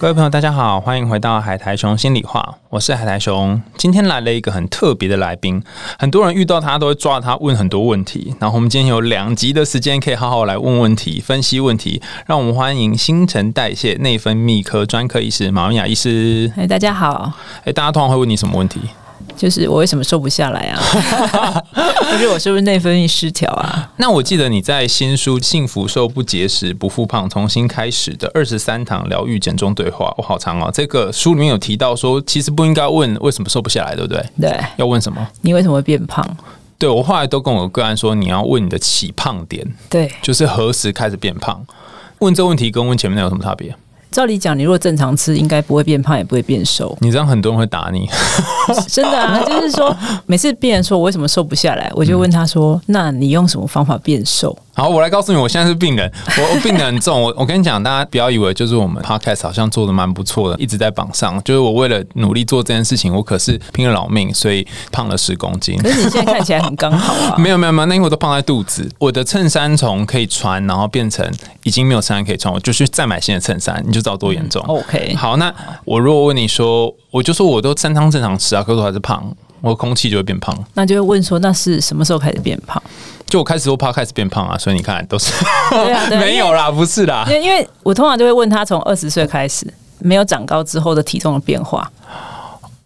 各位朋友，大家好，欢迎回到海苔熊心里话，我是海苔熊。今天来了一个很特别的来宾，很多人遇到他都会抓他问很多问题，然后我们今天有两集的时间可以好好来问问题、分析问题，让我们欢迎新陈代谢内分泌科专科医师马文雅医师。哎，大家好，哎，大家通常会问你什么问题？就是我为什么瘦不下来啊？就是我是不是内分泌失调啊？那我记得你在新书《幸福瘦不节食不复胖重新开始的二十三堂疗愈减重对话》，我好长哦。这个书里面有提到说，其实不应该问为什么瘦不下来，对不对？对，要问什么？你为什么会变胖？对我后来都跟我个案说，你要问你的起胖点，对，就是何时开始变胖。问这问题跟问前面那有什么差别？照理讲，你如果正常吃，应该不会变胖，也不会变瘦。你这样很多人会打你，真的啊，就是说，每次病人说我为什么瘦不下来，我就问他说：“那你用什么方法变瘦？”好，我来告诉你，我现在是病人，我我病得很重。我我跟你讲，大家不要以为就是我们 podcast 好像做的蛮不错的，一直在榜上。就是我为了努力做这件事情，我可是拼了老命，所以胖了十公斤。可是你现在看起来很刚好啊。没有没有没有，那因为我都胖在肚子。我的衬衫从可以穿，然后变成已经没有衬衫可以穿，我就去再买新的衬衫，你就知道多严重。OK，好，那我如果问你说，我就说我都三餐正常吃啊，可是我还是胖，我空气就会变胖。那就会问说，那是什么时候开始变胖？就我开始都怕开始变胖啊，所以你看都是 没有啦，不是啦因。为因为我通常就会问他从二十岁开始没有长高之后的体重的变化。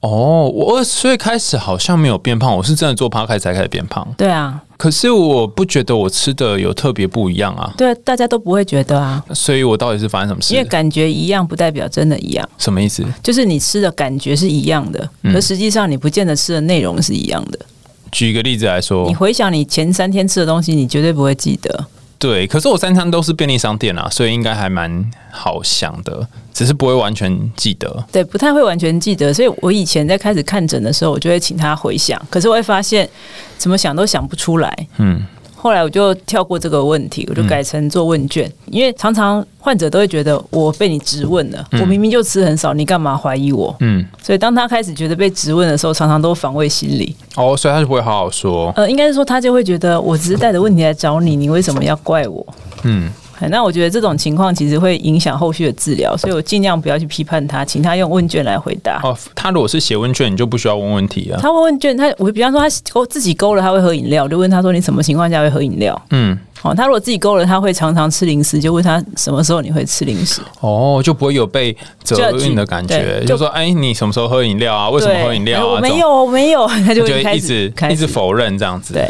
哦，我二十岁开始好像没有变胖，我是真的做趴开始才开始变胖。对啊，可是我不觉得我吃的有特别不一样啊，对，大家都不会觉得啊，所以我到底是发生什么事因为？感觉一样不代表真的一样。什么意思？就是你吃的感觉是一样的，嗯可实际上你不见得吃的内容是一样的。举一个例子来说你，回想你前三天吃的东西，你绝对不会记得。对，可是我三餐都是便利商店啊，所以应该还蛮好想的，只是不会完全记得。对，不太会完全记得。所以我以前在开始看诊的时候，我就会请他回想，可是我会发现怎么想都想不出来。嗯，后来我就跳过这个问题，我就改成做问卷，因为常常患者都会觉得我被你质问了，我明明就吃很少，你干嘛怀疑我？嗯，所以当他开始觉得被质问的时候，常常都防卫心理。哦，所以他就不会好好说。呃，应该是说他就会觉得我只是带着问题来找你，你为什么要怪我？嗯，哎那我觉得这种情况其实会影响后续的治疗，所以我尽量不要去批判他，请他用问卷来回答。哦，他如果是写问卷，你就不需要问问题啊。他问问卷，他我比方说他勾自己勾了，他会喝饮料，我就问他说你什么情况下会喝饮料？嗯，哦，他如果自己勾了，他会常常吃零食，就问他什么时候你会吃零食？哦，就不会有被责任的感觉，对就就说哎，你什么时候喝饮料啊？为什么喝饮料啊？没有，我没有，他，就开会一直一直否认这样子。对，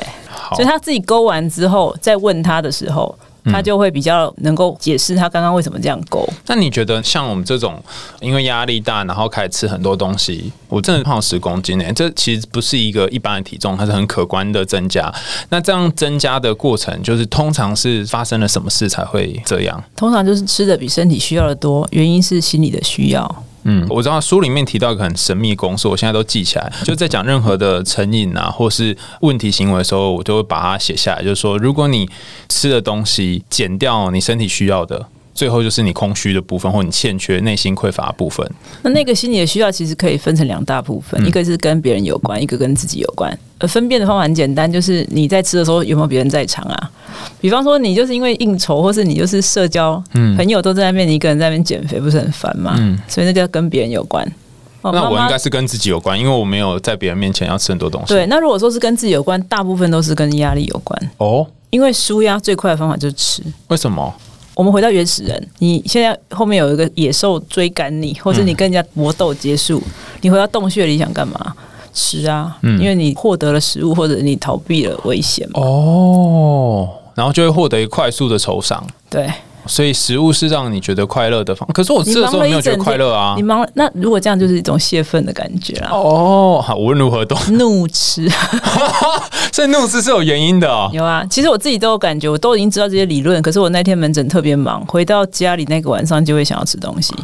所以他自己勾完之后，再问他的时候。他就会比较能够解释他刚刚为什么这样勾。那你觉得像我们这种因为压力大，然后开始吃很多东西，我真的胖十公斤呢、这其实不是一个一般的体重，它是很可观的增加。那这样增加的过程，就是通常是发生了什么事才会这样？通常就是吃的比身体需要的多，原因是心理的需要。嗯，我知道书里面提到一个很神秘的公式，我现在都记起来。就在讲任何的成瘾啊，或是问题行为的时候，我都会把它写下来。就是说，如果你吃的东西减掉你身体需要的，最后就是你空虚的部分，或你欠缺、内心匮乏的部分。那那个心理的需要其实可以分成两大部分，一个是跟别人有关，一个跟自己有关。呃，分辨的方法很简单，就是你在吃的时候有没有别人在场啊？比方说，你就是因为应酬，或是你就是社交，嗯朋友都在那边，你一个人在那边减肥，不是很烦吗？嗯所以那就要跟别人有关。哦那我应该是跟自己有关，因为我没有在别人面前要吃很多东西。对。那如果说是跟自己有关，大部分都是跟压力有关，哦，因为舒压最快的方法就是吃。为什么？我们回到原始人，你现在后面有一个野兽追赶你，或者你跟人家搏斗结束，你回到洞穴里想干嘛？吃啊，嗯因为你获得了食物，或者你逃避了危险嘛。哦，然后就会获得一个快速的酬赏。对，所以食物是让你觉得快乐的方，可是我吃的时候没有觉得快乐啊你。忙了，那如果这样就是一种泄愤的感觉啊。哦，好，无论如何都，怒吃 所以怒吃是有原因的哦。有啊，其实我自己都有感觉，我都已经知道这些理论，可是我那天门诊特别忙，回到家里那个晚上就会想要吃东西。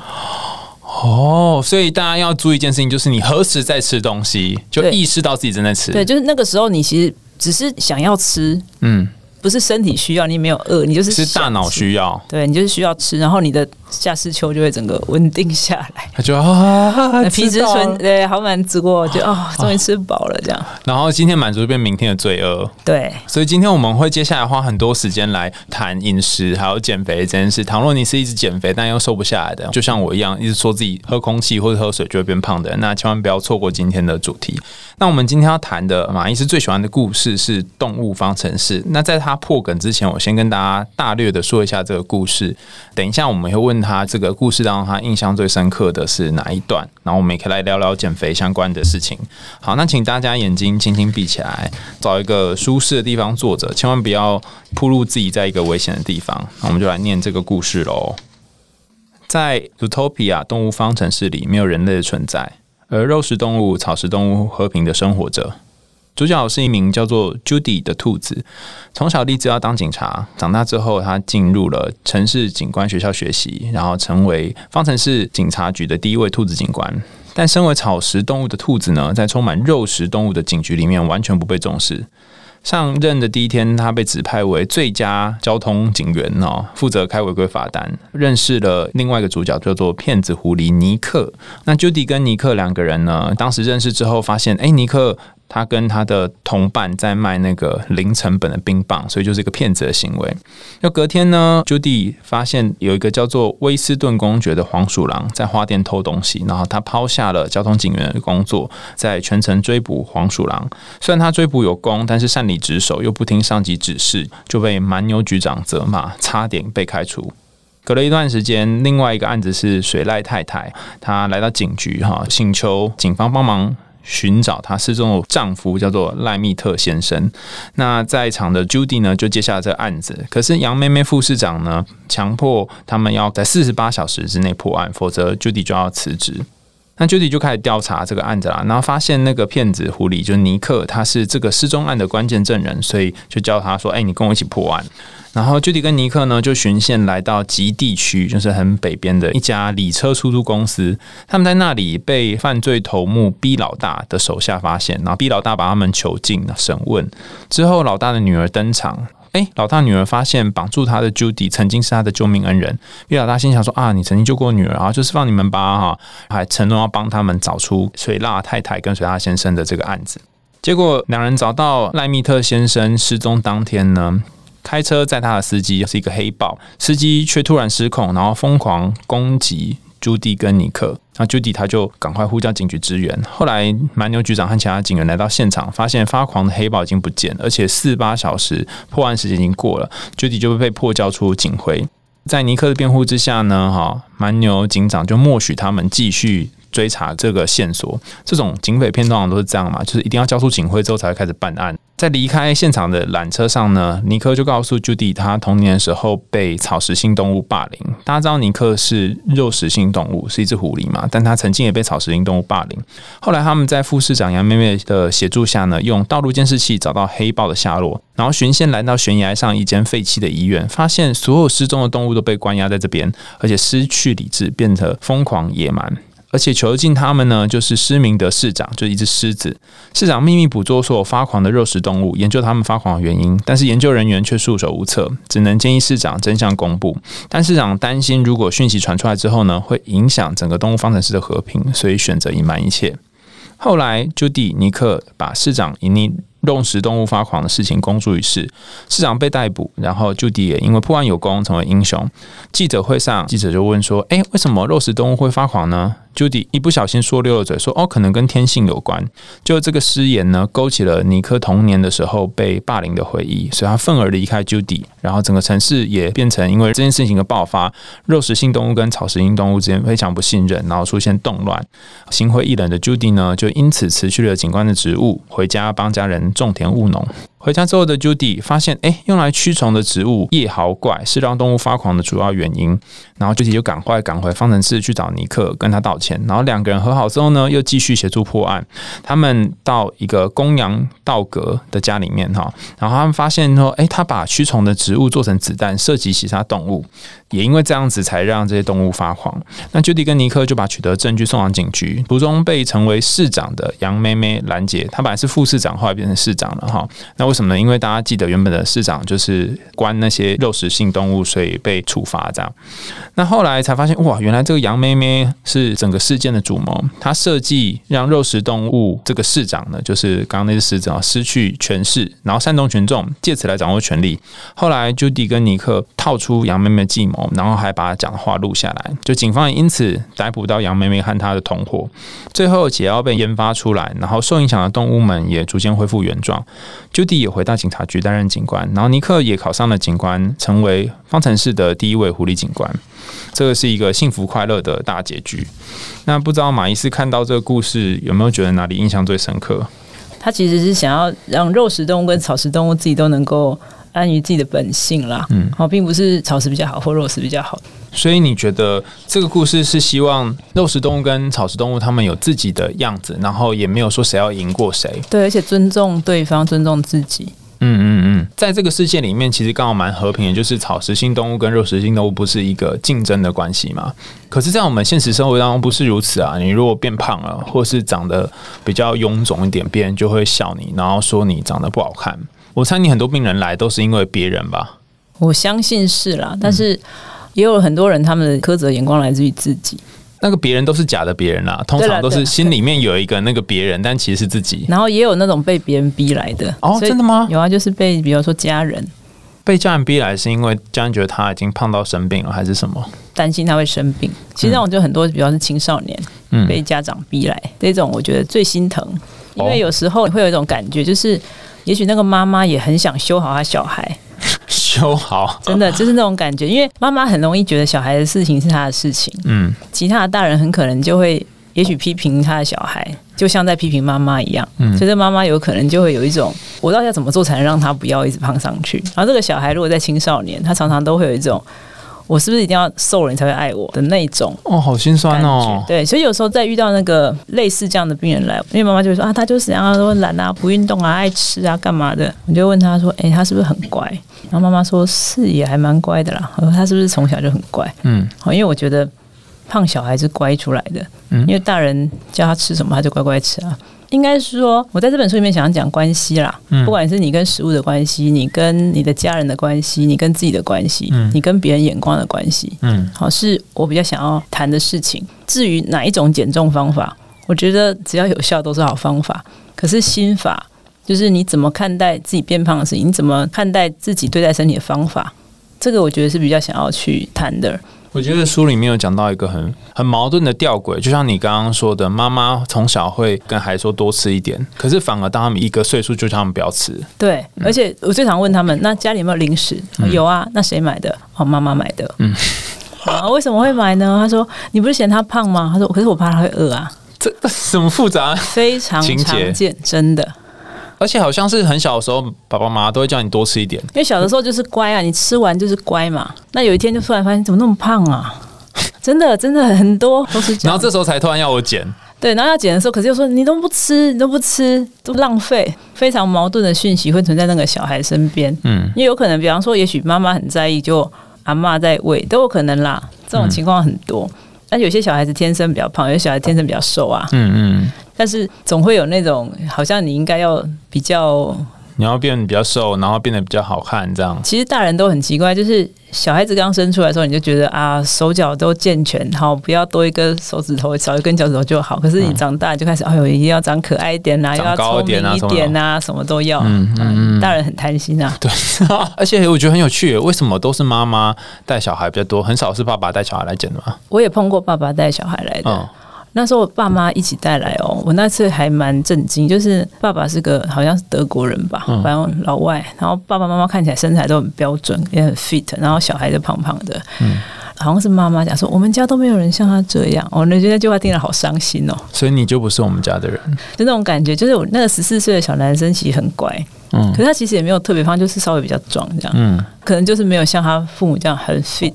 哦，所以大家要注意一件事情，就是你何时在吃东西，就意识到自己正在吃。对，，就是那个时候你其实只是想要吃，嗯，不是身体需要，你没有饿，你就是是大脑需要。对你就是需要吃，然后你的夏世秋就会整个稳定下来。他就啊，皮质醇对好满足过，就哦，终于吃饱了这样。然后今天满足变明天的罪恶。对，所以今天我们会接下来花很多时间来谈饮食还有减肥这件事。倘若你是一直减肥但又瘦不下来的，就像我一样，一直说自己喝空气或者喝水就会变胖的人，那千万不要错过今天的主题。那我们今天要谈的马医师最喜欢的故事是动物方程式。那在他破梗之前，我先跟大家大略的说一下这个故事。等一下我们会问他这个故事当中他印象最深刻的是哪一段，然后我们也可以来聊聊减肥相关的事情。好，那请大家眼睛轻轻闭起来，找一个舒适的地方坐着，千万不要铺露自己在一个危险的地方。那我们就来念这个故事喽。在 Utopia 动物方程式里，没有人类的存在，而肉食动物、草食动物和平的生活着。主角是一名叫做 Judy 的兔子，从小立志要当警察。长大之后，他进入了城市警官学校学习，然后成为方程式警察局的第一位兔子警官。但身为草食动物的兔子呢，在充满肉食动物的警局里面，完全不被重视。上任的第一天，他被指派为最佳交通警员哦，负责开违规罚单。认识了另外一个主角，叫做骗子狐狸尼克。那 Judy 跟尼克两个人呢，当时认识之后，发现哎，尼克他跟他的同伴在卖那个零成本的冰棒，所以就是一个骗子的行为。那隔天呢，Judy 发现有一个叫做威斯顿公爵的黄鼠狼在花店偷东西，然后他抛下了交通警员的工作，在全程追捕黄鼠狼。虽然他追捕有功，但是擅离职守，又不听上级指示，就被蛮牛局长责骂，差点被开除。隔了一段时间，另外一个案子是水濑太太，她来到警局哈，请求警方帮忙寻找她失踪的丈夫，叫做赖密特先生。那在场的 Judy 呢，就接下了这个案子。可是杨妹妹副市长呢，强迫他们要在四十八小时之内破案，否则 Judy 就要辞职。那 Judy 就开始调查这个案子啦，然后发现那个骗子狐狸就是尼克，他是这个失踪案的关键证人，所以就叫他说：“哎，你跟我一起破案。”然后 Judy 跟尼克呢就巡线来到极地区，就是很北边的一家礼车出租公司。他们在那里被犯罪头目 B 老大的手下发现，然后 B 老大把他们囚禁审问之后，老大的女儿登场。哎，老大女儿发现绑住他的 Judy 曾经是他的救命恩人。毕老大心想说啊，你曾经救过女儿啊，就是放你们吧哈，还承诺要帮他们找出水蜡太太跟水蜡先生的这个案子。结果两人找到赖密特先生失踪当天呢，开车载他的司机是一个黑豹，司机却突然失控，然后疯狂攻击。朱迪跟尼克，那朱迪他就赶快呼叫警局支援。后来蛮牛局长和其他警员来到现场，发现发狂的黑豹已经不见，而且四八小时破案时间已经过了，朱迪就被迫交出警徽。在尼克的辩护之下呢，哈蛮牛警长就默许他们继续追查这个线索。这种警匪片通常都是这样嘛，就是一定要交出警徽之后才会开始办案。在离开现场的缆车上呢，尼克就告诉朱迪，他童年的时候被草食性动物霸凌。大家知道尼克是肉食性动物，是一只狐狸嘛？但他曾经也被草食性动物霸凌。后来他们在副市长杨妹妹的协助下呢，用道路监视器找到黑豹的下落，然后巡线来到悬崖上一间废弃的医院，发现所有失踪的动物都被关押在这边，而且失去理智，变得疯狂野蛮。而且囚禁他们呢，就是失明的市长，就一只狮子。市长秘密捕捉所有发狂的肉食动物，研究他们发狂的原因，但是研究人员却束手无策，只能建议市长真相公布。但市长担心，如果讯息传出来之后呢，会影响整个动物方程式的和平，所以选择隐瞒一切。后来，朱迪尼克把市长隐匿肉食动物发狂的事情公诸于世，市长被逮捕，然后朱迪也因为破案有功，成为英雄。记者会上，记者就问说：“诶，为什么肉食动物会发狂呢？” Judy 一不小心说溜了嘴，说：“哦，可能跟天性有关。”就这个失言呢，勾起了尼克童年的时候被霸凌的回忆，所以他愤而离开 Judy，然后整个城市也变成因为这件事情的爆发，肉食性动物跟草食性动物之间非常不信任，然后出现动乱。心灰意冷的 Judy 呢，就因此辞去了警官的职务，回家帮家人种田务农。回家之后的 Judy 发现，哎，用来驱虫的植物叶毫怪是让动物发狂的主要原因。然后 Judy 就赶快赶回方程式去找尼克，跟他道歉。然后两个人和好之后呢，又继续协助破案。他们到一个公羊道格的家里面哈，然后他们发现说，哎，他把驱虫的植物做成子弹，射击其他动物。也因为这样子，才让这些动物发狂。那 Judy 跟尼克就把取得证据送往警局，途中被成为市长的杨妹妹拦截。她本来是副市长，后来变成市长了哈。那为什么呢？因为大家记得原本的市长就是关那些肉食性动物，所以被处罚这样。那后来才发现，哇，原来这个杨妹妹是整个事件的主谋，她设计让肉食动物这个市长呢，就是刚刚那只狮子啊，失去权势，然后煽动群众，借此来掌握权力。后来朱迪跟尼克套出杨妹妹的计谋，然后还把她讲的话录下来，就警方也因此逮捕到杨妹妹和她的同伙。最后解药被研发出来，然后受影响的动物们也逐渐恢复原状。朱迪也回到警察局担任警官，然后尼克也考上了警官，成为方程式的第一位狐狸警官。这个是一个幸福快乐的大结局。那不知道马伊斯看到这个故事，有没有觉得哪里印象最深刻？他其实是想要让肉食动物跟草食动物自己都能够安于自己的本性啦。嗯，好，并不是草食比较好或肉食比较好。所以你觉得这个故事是希望肉食动物跟草食动物他们有自己的样子，然后也没有说谁要赢过谁。对，而且尊重对方，尊重自己。嗯嗯嗯，在这个世界里面，其实刚好蛮和平的，就是草食性动物跟肉食性动物不是一个竞争的关系嘛。可是，在我们现实生活当中不是如此啊。你如果变胖了，或是长得比较臃肿一点，别人就会笑你，然后说你长得不好看。我猜你很多病人来都是因为别人吧？我相信是啦，但是也有很多人他们的苛责眼光来自于自己。那个别人都是假的别人啦，通常都是心里面有一个那个别人，但其实是自己。然后也有那种被别人逼来的哦，真的吗？有啊，就是被比如说家人被家人逼来，是因为家人觉得他已经胖到生病了，还是什么？担心他会生病。其实那种就很多，比方是青少年被家长逼来这种，我觉得最心疼，因为有时候会有一种感觉，就是也许那个妈妈也很想修好他小孩。修好，真的就是那种感觉，因为妈妈很容易觉得小孩的事情是他的事情，嗯，其他的大人很可能就会，也许批评他的小孩，就像在批评妈妈一样，嗯，所以妈妈有可能就会有一种，我到底要怎么做才能让他不要一直胖上去？然后这个小孩如果在青少年，他常常都会有一种。我是不是一定要瘦了你才会爱我的那种？哦，好心酸哦。对，所以有时候在遇到那个类似这样的病人来，因为妈妈就会说啊，他就是然后说懒啊，不运动啊，爱吃啊，干嘛的？我就问他说，哎，他是不是很乖？然后妈妈说是，也还蛮乖的啦。我说他是不是从小就很乖？嗯，好，因为我觉得胖小孩是乖出来的，嗯，因为大人叫他吃什么，他就乖乖吃啊。应该是说，我在这本书里面想要讲关系啦，不管是你跟食物的关系，你跟你的家人的关系，你跟自己的关系，你跟别人眼光的关系，嗯，好，是我比较想要谈的事情。至于哪一种减重方法，我觉得只要有效都是好方法。可是心法就是你怎么看待自己变胖的事情，你怎么看待自己对待身体的方法，这个我觉得是比较想要去谈的。我觉得书里面有讲到一个很很矛盾的吊诡，就像你刚刚说的，妈妈从小会跟孩子说多吃一点，可是反而当他们一个岁数就叫他们不要吃。对，而且我最常问他们，那家里有没有零食？有啊，那谁买的？哦，妈妈买的。嗯，啊，为什么会买呢？他说，你不是嫌他胖吗？他说，可是我怕他会饿啊。这什么复杂？非常常见，真的。而且好像是很小的时候，爸爸妈妈都会叫你多吃一点。因为小的时候就是乖啊，你吃完就是乖嘛。那有一天就突然发现怎么那么胖啊？真的真的很多都是。然后这时候才突然要我减。对，然后要减的时候，可是又说你都不吃，你都不吃，都浪费。非常矛盾的讯息会存在那个小孩身边。嗯，因为有可能，比方说，也许妈妈很在意，就阿妈在喂，都有可能啦。这种情况很多。但有些小孩子天生比较胖，有些小孩天生比较瘦啊。嗯嗯。但是总会有那种，好像你应该要比较，你要变比较瘦，然后变得比较好看，这样。其实大人都很奇怪，就是小孩子刚生出来的时候，你就觉得啊，手脚都健全，好，不要多一根手指头，少一根脚趾头就好。可是你长大就开始，哎呦，一定要长可爱一点啊，要聪明一点啊，什么都要。嗯嗯，大人很贪心啊。对，而且我觉得很有趣，为什么都是妈妈带小孩比较多，很少是爸爸带小孩来剪的吗？我也碰过爸爸带小孩来的。那时候我爸妈一起带来哦，我那次还蛮震惊，就是爸爸是个好像是德国人吧，反正老外，然后爸爸妈妈看起来身材都很标准，也很 fit，然后小孩就胖胖的，好像是妈妈讲说我们家都没有人像他这样，我那觉得那句话听了好伤心哦。所以你就不是我们家的人，就那种感觉，就是我那个十四岁的小男生其实很乖，嗯，可是他其实也没有特别胖，就是稍微比较壮这样，嗯，可能就是没有像他父母这样很 fit。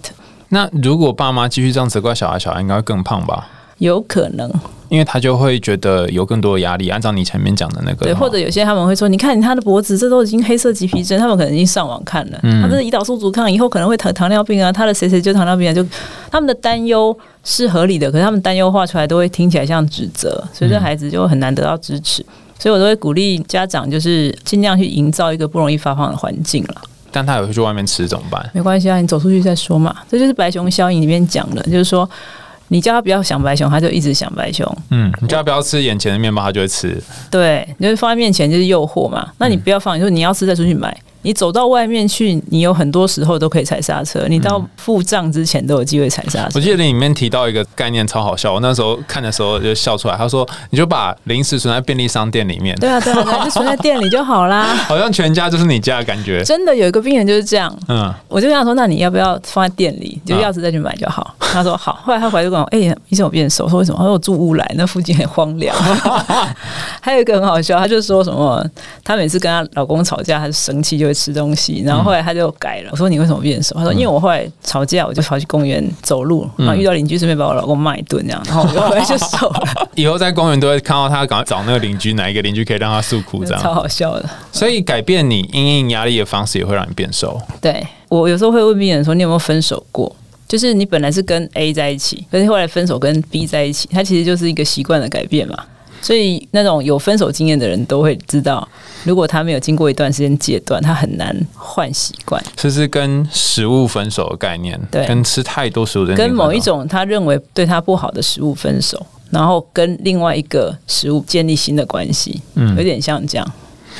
那如果爸妈继续这样责怪小孩，小孩应该会更胖吧？有可能，因为他就会觉得有更多的压力。按照你前面讲的那个，对，或者有些他们会说：“你看他的脖子，这都已经黑色棘皮症。”他们可能已经上网看了，他这是胰岛素阻抗，以后可能会糖糖尿病啊。他的谁谁就糖尿病啊，就他们的担忧是合理的，可是他们担忧画出来都会听起来像指责，所以这孩子就很难得到支持。所以我都会鼓励家长，就是尽量去营造一个不容易发胖的环境了。但他有去外面吃怎么办？没关系啊，你走出去再说嘛。这就是白熊效应里面讲的，就是说你叫他不要想白熊，他就一直想白熊。嗯，你叫他不要吃眼前的面包，他就会吃。对，你就放在面前就是诱惑嘛。那你不要放，你说你要吃再出去买。你走到外面去，你有很多时候都可以踩刹车。你到付账之前都有机会踩刹车。我记得里面提到一个概念超好笑，我那时候看的时候就笑出来。他说：“你就把零食存在便利商店里面。”对啊，对啊，就存在店里就好啦。好像全家就是你家的感觉。真的有一个病人就是这样。嗯，我就跟他说：“那你要不要放在店里？就钥匙再去买就好。”他说：“好。”后来他回来就跟我：“哎，医生我变瘦。”说：“为什么？”他说：“我住乌来，那附近很荒凉。”还有一个很好笑，他就说什么：“他每次跟他老公吵架，他就生气就会吃东西。”然后后来他就改了。我说你为什么变瘦？他说因为我后来吵架，我就跑去公园走路，然后遇到邻居，顺便把我老公骂一顿，这样，然后我后来 就瘦了。以后在公园都会看到他，赶快找那个邻居，哪一个邻居可以让他诉苦，这样超好笑的。所以改变你应应压力的方式，也会让你变瘦。对我有时候会问病人说，你有没有分手过？就是你本来是跟 A 在一起，可是后来分手跟 B 在一起，它其实就是一个习惯的改变嘛。所以那种有分手经验的人都会知道，如果他没有经过一段时间戒断，他很难换习惯。这是跟食物分手的概念，对，跟吃太多食物的跟某一种他认为对他不好的食物分手，然后跟另外一个食物建立新的关系，嗯，有点像这样。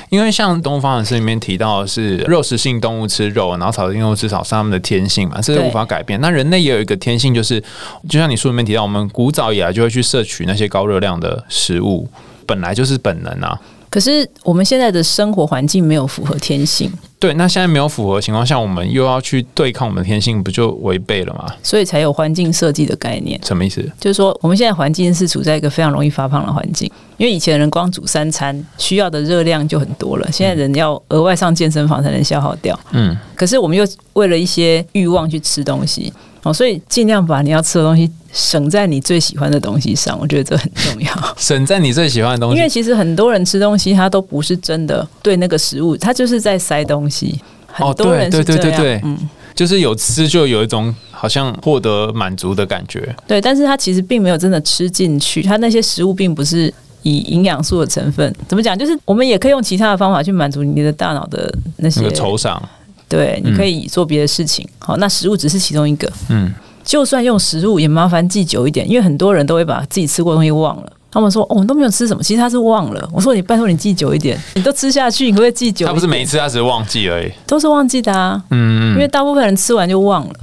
因为像东方的诗里面提到的是肉食性动物吃肉，然后草食性动物吃草是他们的天性嘛，这是无法改变。那人类也有一个天性，就是就像你书里面提到，我们古早以来就会去摄取那些高热量的食物，本来就是本能啊。可是我们现在的生活环境没有符合天性。对，那现在没有符合情况下，我们又要去对抗我们的天性，不就违背了吗？所以才有环境设计的概念。什么意思？就是说，我们现在环境是处在一个非常容易发胖的环境，因为以前人光煮三餐需要的热量就很多了，现在人要额外上健身房才能消耗掉。嗯，可是我们又为了一些欲望去吃东西。哦，所以尽量把你要吃的东西省在你最喜欢的东西上，我觉得这很重要。省在你最喜欢的东西，因为其实很多人吃东西，他都不是真的对那个食物，他就是在塞东西。很多人对对对对，嗯，就是有吃就有一种好像获得满足的感觉。对，但是他其实并没有真的吃进去，他那些食物并不是以营养素的成分。怎么讲？就是我们也可以用其他的方法去满足你的大脑的那些酬赏。对，你可以做别的事情。好，那食物只是其中一个。嗯，就算用食物，也麻烦记久一点，因为很多人都会把自己吃过的东西忘了。他们说：“哦，我都没有吃什么，其实他是忘了。”我说：“你拜托你记久一点，你都吃下去，你可不会记久？”他不是每一次，他只是忘记而已，都是忘记的啊。嗯，因为大部分人吃完就忘了，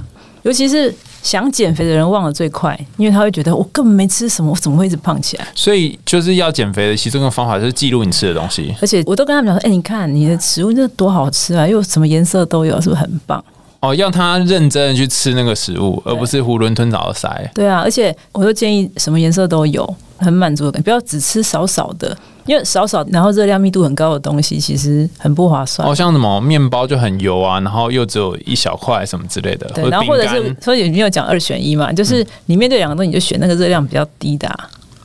尤其是。想减肥的人忘了最快，因为他会觉得我根本没吃什么，我怎么会一直胖起来？所以就是要减肥的其中一个方法就是记录你吃的东西。而且我都跟他们讲说：“哎，你看你的食物这多好吃啊，又什么颜色都有，是不是很棒？”哦，要他认真的去吃那个食物，而不是囫囵吞枣的塞。对啊，而且我都建议什么颜色都有，很满足的，不要只吃少少的。因为少少，然后热量密度很高的东西，其实很不划算。哦，像什么面包就很油啊，然后又只有一小块什么之类的。对，然后或者是所以你有讲二选一嘛，就是你面对两个东西，你就选那个热量比较低的。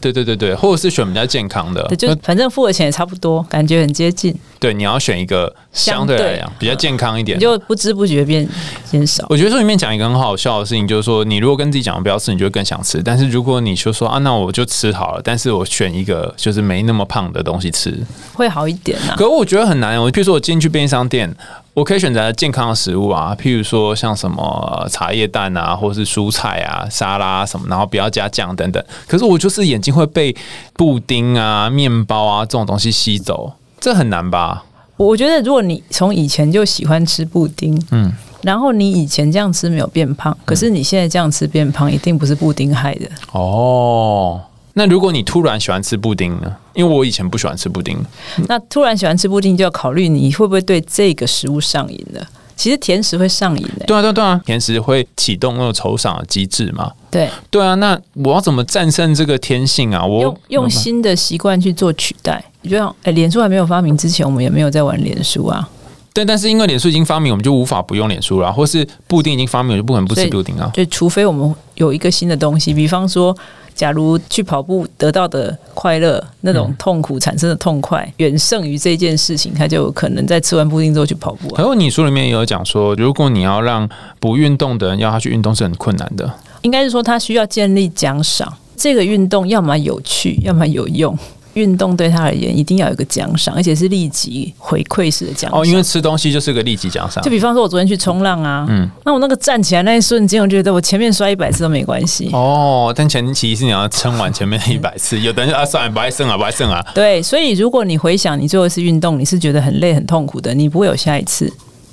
对对对对，或者是选比较健康的，对，就反正付的钱也差不多，感觉很接近。对，你要选一个相对来讲比较健康一点，你就不知不觉变减少。我觉得这里面讲一个很好笑的事情，就是说你如果跟自己讲不要吃，你就会更想吃；但是如果你就说啊，那我就吃好了，但是我选一个就是没那么胖的东西吃，会好一点啊。可我觉得很难。我譬如说我进去便利商店。我可以选择健康的食物啊，譬如说像什么茶叶蛋啊，或是蔬菜啊、沙拉什么，然后不要加酱等等。可是我就是眼睛会被布丁啊、面包啊这种东西吸走，这很难吧？我觉得如果你从以前就喜欢吃布丁，嗯，然后你以前这样吃没有变胖，可是你现在这样吃变胖，一定不是布丁害的哦。那如果你突然喜欢吃布丁呢？因为我以前不喜欢吃布丁。那突然喜欢吃布丁，就要考虑你会不会对这个食物上瘾了。其实甜食会上瘾的。对啊，对啊，对啊，甜食会启动那种酬赏的机制嘛。对，对啊。那我要怎么战胜这个天性啊？我用用新的习惯去做取代。就像哎，脸书还没有发明之前，我们也没有在玩脸书啊。对，但是因为脸书已经发明，我们就无法不用脸书了。或是布丁已经发明，我就不可能不吃布丁啊。就除非我们有一个新的东西，比方说。假如去跑步得到的快乐，那种痛苦产生的痛快远胜于这件事情，他就有可能在吃完布丁之后去跑步。还有你书里面也有讲说，如果你要让不运动的人要他去运动是很困难的。应该是说他需要建立奖赏，这个运动要么有趣，要么有用。运动对他而言一定要有个奖赏，而且是立即回馈式的奖赏。哦，因为吃东西就是个立即奖赏就。比方说，我昨天去冲浪啊，嗯，那我那个站起来那一瞬间，我觉得我前面摔一百次都没关系。哦，但前提是你要撑完前面的一百次，有的人啊算了，不爱剩啊，不爱剩啊。对，所以如果你回想你最后一次运动，你是觉得很累、很痛苦的，你不会有下一次。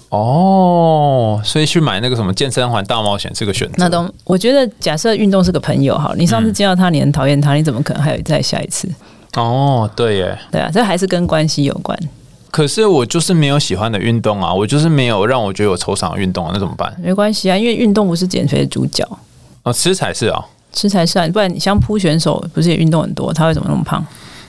哦，所以去买那个什么健身环大冒险是个选择。那都，我觉得假设运动是个朋友好，你上次见到他，你很讨厌他，你怎么可能还有再下一次？哦，对耶。对啊，这还是跟关系有关。可是我就是没有喜欢的运动啊，我就是没有让我觉得有抽赏的运动啊，那怎么办？没关系啊，因为运动不是减肥的主角，哦，吃才是啊。吃才是啊，不然你像扑选手不是也运动很多，他为什么那么胖？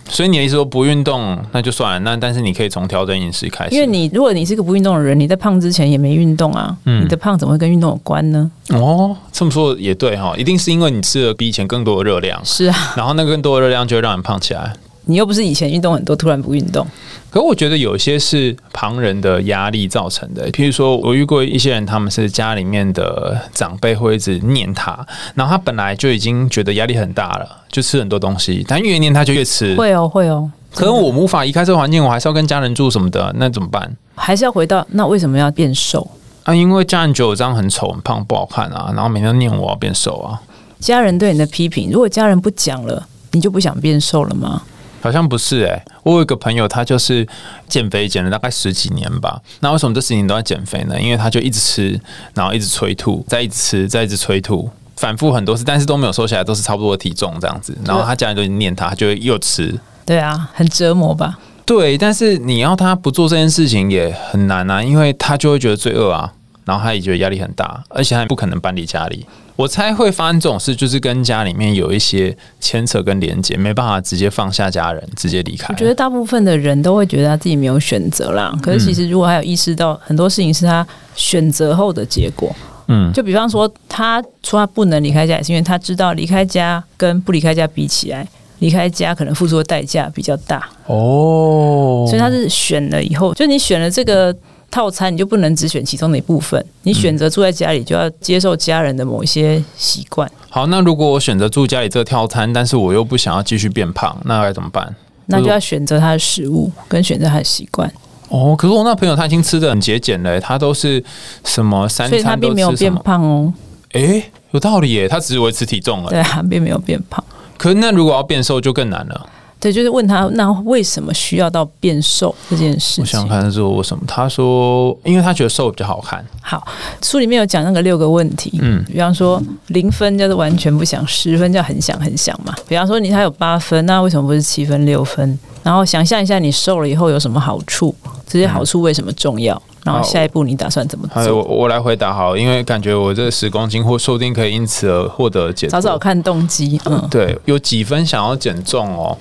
所以你的意思说不运动那就算了，那但是你可以从调整饮食开始。因为你如果你是个不运动的人，你在胖之前也没运动啊，你的胖怎么会跟运动有关呢？哦，这么说也对哈，一定是因为你吃了比以前更多的热量，是啊，然后那个更多的热量就会让你胖起来。你又不是以前运动很多，突然不运动。可我觉得有些是旁人的压力造成的，譬如说我遇过一些人，他们是家里面的长辈会一直念他，然后他本来就已经觉得压力很大了，就吃很多东西，但越念他就越吃。会哦，会哦。可是我无法离开这个环境，我还是要跟家人住什么的，那怎么办？还是要回到那为什么要变瘦？啊，因为家人觉得我这样很丑、很胖、不好看啊，然后每天都念我要变瘦啊。家人对你的批评，如果家人不讲了，你就不想变瘦了吗？好像不是诶、我有一个朋友，他就是减肥减了大概十几年吧。那为什么这十几年都在减肥呢？因为他就一直吃，然后一直催吐，再一直吃，再一直催吐，反复很多次，但是都没有瘦下来，都是差不多的体重这样子。然后他家人就念他，他就会又吃。对啊，很折磨吧？对，但是你要他不做这件事情也很难啊，因为他就会觉得罪恶啊，然后他也觉得压力很大，而且他也不可能搬离家里。我猜会发生这种事，就是跟家里面有一些牵扯跟连接，没办法直接放下家人，直接离开。我觉得大部分的人都会觉得他自己没有选择啦。可是其实如果还有意识到很多事情是他选择后的结果，嗯，就比方说他说他不能离开家，也是因为他知道离开家跟不离开家比起来，离开家可能付出的代价比较大，哦，所以他是选了以后，就你选了这个。套餐你就不能只选其中的一部分，你选择住在家里就要接受家人的某一些习惯。好，那如果我选择住家里这个套餐，但是我又不想要继续变胖，那该怎么办？那就要选择他的食物，跟选择他的习惯。哦，可是我那朋友他已经吃的很节俭了，他都是什么三餐所以他并没有变胖哦。诶，有道理耶，他只是维持体重了。对啊，并没有变胖。可是那如果要变瘦就更难了。对，就是问他那为什么需要到变瘦这件事情？我想看是为什么？他说，因为他觉得瘦比较好看。好，书里面有讲那个六个问题，嗯，比方说零分叫做完全不想，十分叫很想很想嘛。比方说你他有八分，那为什么不是七分六分？然后想象一下你瘦了以后有什么好处，这些好处为什么重要？然后下一步你打算怎么做？我我来回答好，因为感觉我这十公斤或说不定可以因此而获得减。找找看动机，嗯，对，有几分想要减重哦？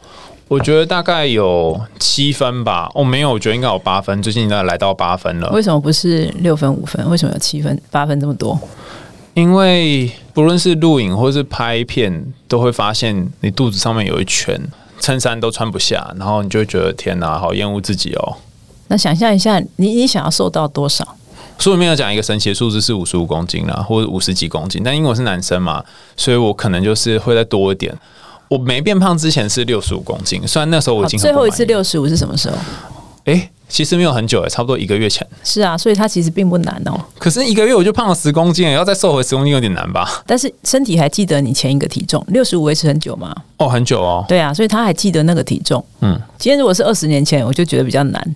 我觉得大概有七分吧。哦，没有，我觉得应该有八分。最近应该来到八分了。为什么不是六分五分？为什么有七分八分这么多？因为不论是录影或是拍片，都会发现你肚子上面有一圈，衬衫都穿不下，然后你就会觉得天哪，好厌恶自己哦。那想象一下，你你想要瘦到多少？书里面有讲一个神奇的数字是五十五公斤啦，或者五十几公斤。但因为我是男生嘛，所以我可能就是会再多一点。我没变胖之前是六十五公斤，虽然那时候我已经最后一次六十五是什么时候？哎，其实没有很久哎，差不多一个月前。是啊，所以它其实并不难哦。可是一个月我就胖了十公斤，要再瘦回十公斤有点难吧？但是身体还记得你前一个体重六十五维持很久吗？哦，很久哦。对啊，所以他还记得那个体重。嗯，今天如果是二十年前，我就觉得比较难。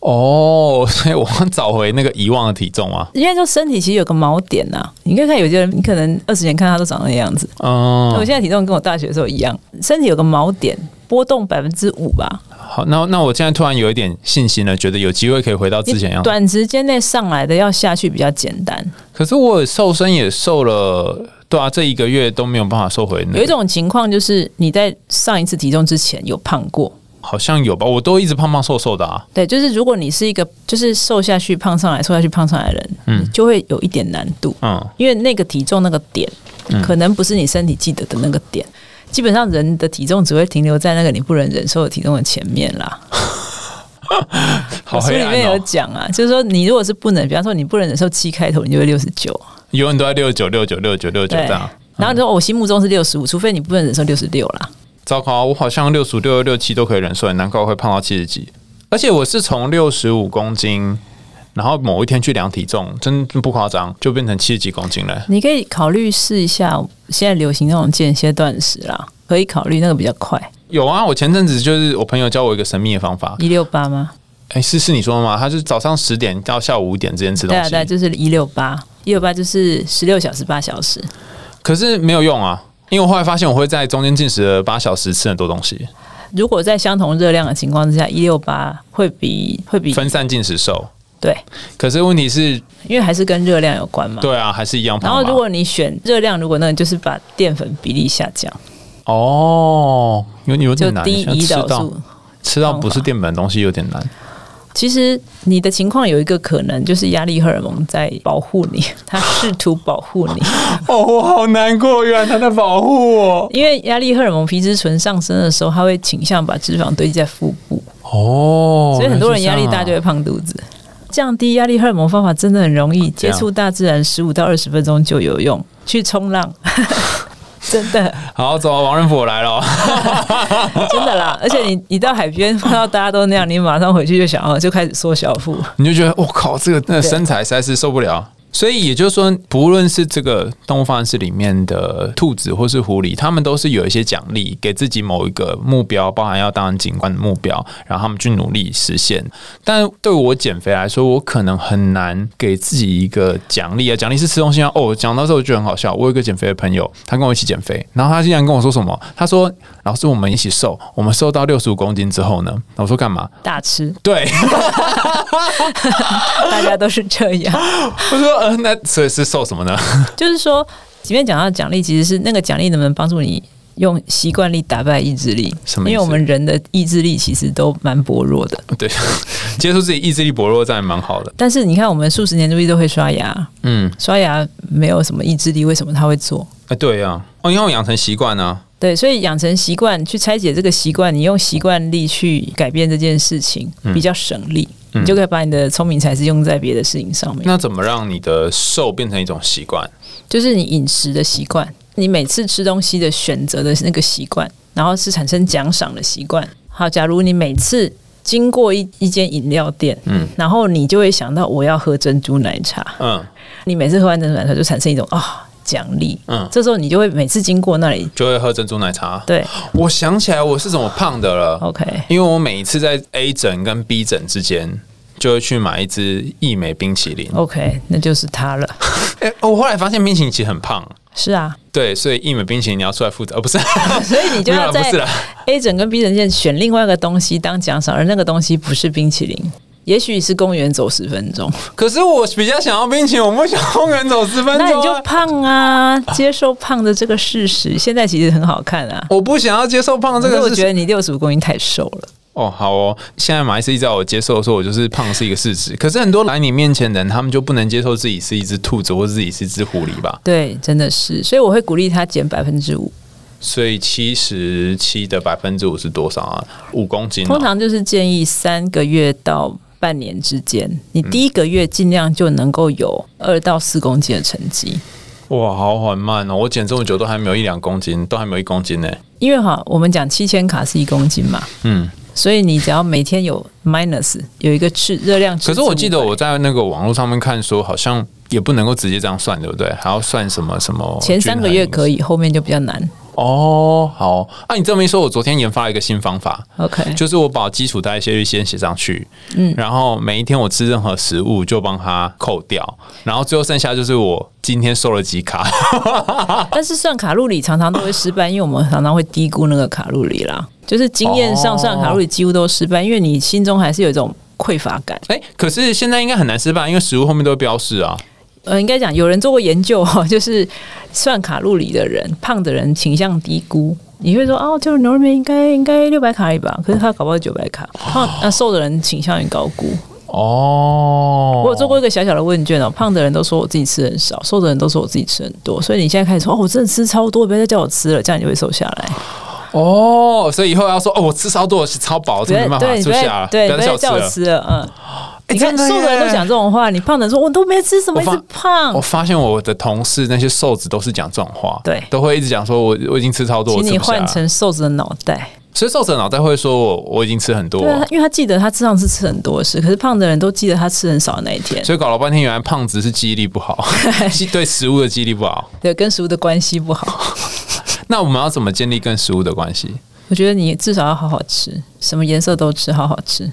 哦，所以我要找回那个遗忘的体重啊。因为说身体其实有个锚点呐，你可以看有些人，你可能二十年看他都长那个样子。哦，我现在体重跟我大学的时候一样，身体有个锚点，波动百分之五吧。好，那那我现在突然有一点信心了，觉得有机会可以回到之前样。短时间内上来的要下去比较简单。可是我瘦身也瘦了，对啊，这一个月都没有办法瘦回。有一种情况就是你在上一次体重之前有胖过。好像有吧，我都一直胖胖瘦瘦的啊。对，就是如果你是一个就是瘦下去胖上来，瘦下去胖上来的人，嗯，就会有一点难度，嗯，因为那个体重那个点，可能不是你身体记得的那个点。基本上人的体重只会停留在那个你不能忍受的体重的前面啦。好，书里面有讲啊，就是说你如果是不能，比方说你不能忍受七开头，你就会六十九。永远都在六十九、六九、六九、六九这样。然后你说我心目中是六十五，除非你不能忍受六十六啦。糟糕，我好像六十五、六六六七都可以忍受，难怪我会胖到七十几。而且我是从六十五公斤，然后某一天去量体重，真不夸张，就变成七十几公斤了。你可以考虑试一下，现在流行那种间歇断食啦，可以考虑那个比较快。有啊，我前阵子就是我朋友教我一个神秘的方法，一六八吗？哎，是是你说的吗？他是早上十点到下午五点之间吃东西，对啊，对，就是一六八，一六八就是十六小时八小时。可是没有用啊，因为我后来发现我会在中间进食了八小时吃很多东西。如果在相同热量的情况之下，一六八会比会比分散进食瘦。对，可是问题是，因为还是跟热量有关嘛。对啊，还是一样。然后如果你选热量，如果那就是把淀粉比例下降。哦，有有点难，低胰岛素吃到不是淀粉的东西有点难。其实你的情况有一个可能，就是压力荷尔蒙在保护你，他试图保护你。哦，我好难过，原来他在保护我。因为压力荷尔蒙皮质醇上升的时候，它会倾向把脂肪堆积在腹部。哦，所以很多人压力大就会胖肚子。降低压力荷尔蒙方法真的很容易，接触大自然十五到二十分钟就有用。去冲浪。真的好走，王仁甫来了，真的啦！而且你你到海边看到大家都那样，你马上回去就想要就开始缩小腹，你就觉得我靠，这个那身材实在是受不了。所以也就是说，不论是这个动物方程式里面的兔子或是狐狸，他们都是有一些奖励，给自己某一个目标，包含要当警官的目标，然后他们去努力实现。但对我减肥来说，我可能很难给自己一个奖励啊！奖励是吃东西啊！哦，讲到这我觉得很好笑。我有一个减肥的朋友，他跟我一起减肥，然后他竟然跟我说什么？他说：“老师，我们一起瘦，我们瘦到六十五公斤之后呢？”我说：“干嘛？”大吃。对，大家都是这样。我说。呃，那所以是瘦什么呢？就是说，即便讲到奖励，其实是那个奖励能不能帮助你用习惯力打败意志力？什么？因为我们人的意志力其实都蛮薄弱的。对，接受自己意志力薄弱，这样蛮好的。但是你看，我们数十年如一都会刷牙，嗯，刷牙没有什么意志力，为什么他会做？哎，对呀，哦，因为我养成习惯呢。对，所以养成习惯去拆解这个习惯，你用习惯力去改变这件事情，比较省力。你就可以把你的聪明才智用在别的事情上面。那怎么让你的瘦变成一种习惯？就是你饮食的习惯，你每次吃东西的选择的那个习惯，然后是产生奖赏的习惯。好，假如你每次经过一一间饮料店，嗯，然后你就会想到我要喝珍珠奶茶，嗯，你每次喝完珍珠奶茶就产生一种啊。奖励，嗯，这时候你就会每次经过那里就会喝珍珠奶茶。对，我想起来我是怎么胖的了。OK，因为我每一次在 A 诊跟 B 诊之间，就会去买一支益美冰淇淋。OK，那就是它了。哎，我后来发现冰淇淋其实很胖。是啊，对，所以益美冰淇淋你要出来负责，而不是。所以你就要在 A 诊跟 B 诊间选另外一个东西当奖赏，而那个东西不是冰淇淋。也许是公园走十分钟，可是我比较想要冰淇淋，我不想公园走十分钟。那你就胖啊，接受胖的这个事实。现在其实很好看啊，我不想要接受胖这个事实。我觉得你六十五公斤太瘦了。哦，好哦，现在马伊斯一直要我接受的时候，我就是胖是一个事实。可是很多来你面前的人，他们就不能接受自己是一只兔子，或者自己是一只狐狸吧？对，真的是。所以我会鼓励他减百分之五。所以七十七的百分之五是多少啊？五公斤。通常就是建议三个月到。半年之间，你第一个月尽量就能够有二到四公斤的成绩。哇，好缓慢哦！我减这么久都还没有一两公斤，都还没有一公斤呢。因为哈，我们讲七千卡是一公斤嘛，嗯，所以你只要每天有 minus 有一个吃热量。可是我记得我在那个网络上面看说，好像也不能够直接这样算，对不对？还要算什么什么？前三个月可以，后面就比较难。哦，好，啊，你这么一说，我昨天研发了一个新方法，OK，就是我把基础代谢率先写上去，嗯，然后每一天我吃任何食物就帮它扣掉，然后最后剩下就是我今天瘦了几卡。但是算卡路里常常都会失败，因为我们常常会低估那个卡路里啦，就是经验上算卡路里几乎都失败，因为你心中还是有一种匮乏感。哎，可是现在应该很难失败，因为食物后面都会标示啊。呃，应该讲有人做过研究哈，就是算卡路里的人，胖的人倾向低估。你会说哦，就是牛肉面应该应该六百卡里吧？可是他搞不好九百卡。胖那瘦的人倾向于高估。哦，我有做过一个小小的问卷哦，胖的人都说我自己吃很少，瘦的人都说我自己吃很多。所以你现在开始说哦，我真的吃超多，不要再叫我吃了，这样你就会瘦下来。哦，所以以后要说哦，我吃超多是超饱，真的没办法瘦下来，对，不要再叫我吃了，嗯。你看瘦的人都讲这种话，你胖的人说我都没吃什么，一直胖我。发现我的同事那些瘦子都是讲这种话，对都会一直讲说我我已经吃超多，我请你换成瘦子的脑袋。所以瘦子的脑袋会说我我已经吃很多对，啊，因为他记得他上次吃很多的事，可是胖的人都记得他吃很少的那一天。所以搞了半天，原来胖子是记忆力不好，记 对食物的记忆力不好。对，跟食物的关系不好。那我们要怎么建立跟食物的关系？我觉得你至少要好好吃，什么颜色都吃，好好吃。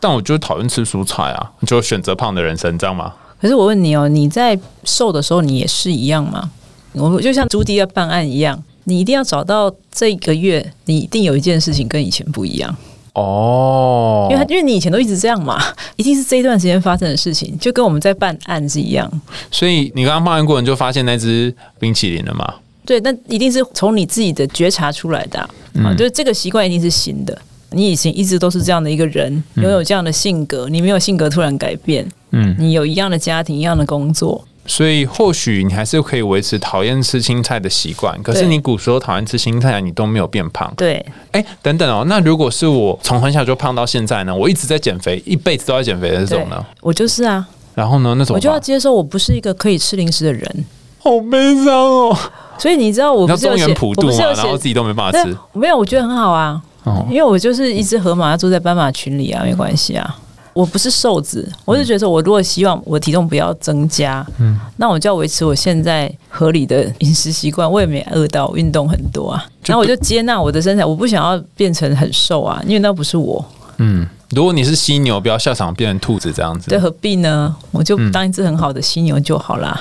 但我就讨厌吃蔬菜啊，就选择胖的人生，这样吗？可是我问你哦，你在瘦的时候，你也是一样吗？我就像朱迪要办案一样，你一定要找到这个月，你一定有一件事情跟以前不一样，哦因为他因为你以前都一直这样嘛，一定是这一段时间发生的事情，就跟我们在办案是一样。所以你刚刚办案过你就发现那只冰淇淋了吗？对，那一定是从你自己的觉察出来的啊，啊就是这个习惯一定是新的。你以前一直都是这样的一个人，拥有这样的性格，你没有性格突然改变，嗯，你有一样的家庭，一样的工作，所以或许你还是可以维持讨厌吃青菜的习惯，可是你古时候讨厌吃青菜，你都没有变胖。对，哎、等等哦，那如果是我从很小就胖到现在呢？我一直在减肥，一辈子都在减肥的这种呢？我就是啊，然后呢，那种我就要接受我不是一个可以吃零食的人。好悲伤哦。所以你知道我你要中不是有写，我原普渡嘛，不是有写然后自己都没办法吃。没有，我觉得很好啊，哦因为我就是一只河马，住在斑马群里啊，没关系啊。我不是瘦子，我是觉得我如果希望我体重不要增加，嗯，那我就要维持我现在合理的饮食习惯。我也没饿到，运动很多啊，就然后我就接纳我的身材，我不想要变成很瘦啊，因为那不是我。嗯，如果你是犀牛，不要下场变成兔子这样子。对，何必呢？我就当一只很好的犀牛就好啦。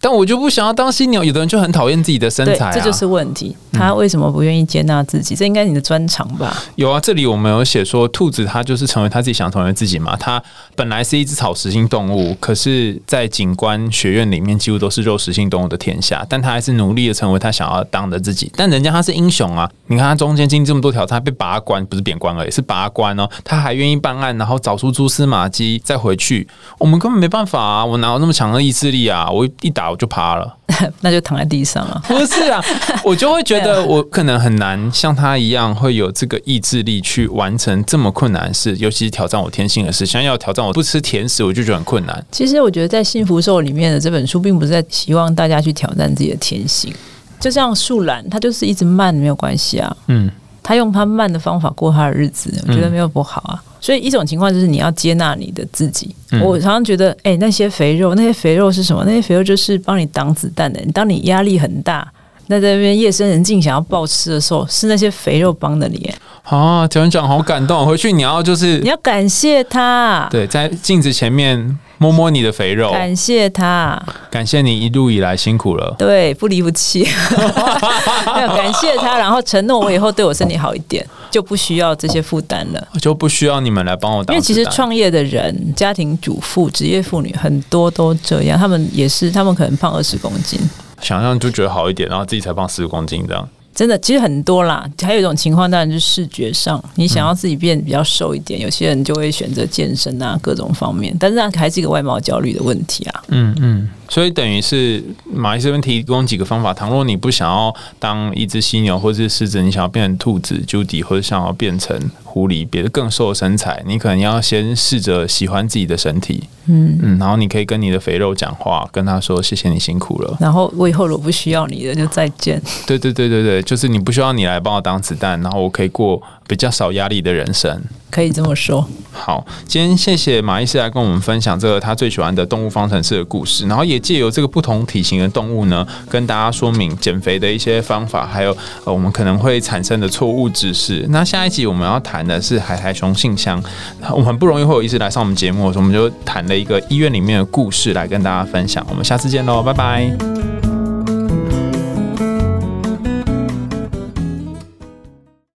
但我就不想要当犀牛。有的人就很讨厌自己的身材、啊，，这就是问题。他为什么不愿意接纳自己？这应该是你的专长吧？有啊。这里我们有写说，兔子它就是成为它自己想成为自己嘛。它本来是一只草食性动物，可是，在景观学院里面几乎都是肉食性动物的天下，但它还是努力的成为它想要当的自己。但人家他是英雄啊！你看他中间经历这么多挑战，他被拔关，不是贬官而已，是拔关哦。他还愿意办案，然后找出蛛丝马迹，再回去。我们根本没办法啊！我哪有那么强的意志力啊？我一打我就趴了。那就躺在地上啊。不是啊，我就会觉得我可能很难像他一样会有这个意志力去完成这么困难的事，尤其是挑战我天性的事。想要挑战我不吃甜食，我就觉得很困难。其实我觉得在《幸福兽》里面的这本书，并不是在希望大家去挑战自己的天性。就像树懒，它就是一直慢没有关系啊，嗯，他用他慢的方法过他的日子，我觉得没有不好啊。所以一种情况就是你要接纳你的自己。嗯我常常觉得，哎、那些肥肉，那些肥肉是什么？那些肥肉就是帮你挡子弹的。你当你压力很大，那在那边夜深人静想要暴吃的时候，是那些肥肉帮的你。啊，讲一讲好感动。回去你要就是你要感谢他，对，在镜子前面摸摸你的肥肉，感谢他，感谢你一路以来辛苦了。对，不离不弃，没有感谢他，然后承诺我以后对我身体好一点，就不需要这些负担了。就不需要你们来帮我打因为。其实创业的人、家庭主妇、职业妇女很多都这样，他们也是，他们可能胖二十公斤，想象就觉得好一点，然后自己才胖十公斤这样。真的其实很多啦。还有一种情况，当然就是视觉上，你想要自己变比较瘦一点，有些人就会选择健身啊，各种方面，但是那还是一个外貌焦虑的问题啊。嗯嗯，所以等于是马医师这边提供几个方法。倘若你不想要当一只犀牛或者是狮子，你想要变成兔子、Judy，或者想要变成狐狸，别的更瘦的身材，你可能要先试着喜欢自己的身体。嗯，嗯，然后你可以跟你的肥肉讲话，跟他说谢谢你辛苦了。然后我以后如果不需要你了，就再见。对对对对对，就是你不需要你来帮我挡子弹，然后我可以过比较少压力的人生。可以这么说。好，今天谢谢马医师来跟我们分享这个他最喜欢的动物方程式的故事，然后也借由这个不同体型的动物呢，跟大家说明减肥的一些方法，还有呃我们可能会产生的错误知识。那下一集我们要谈的是海苔熊信箱，我们很不容易会有医师来上我们节目，所以我们就谈了一个医院里面的故事来跟大家分享。我们下次见喽，拜拜。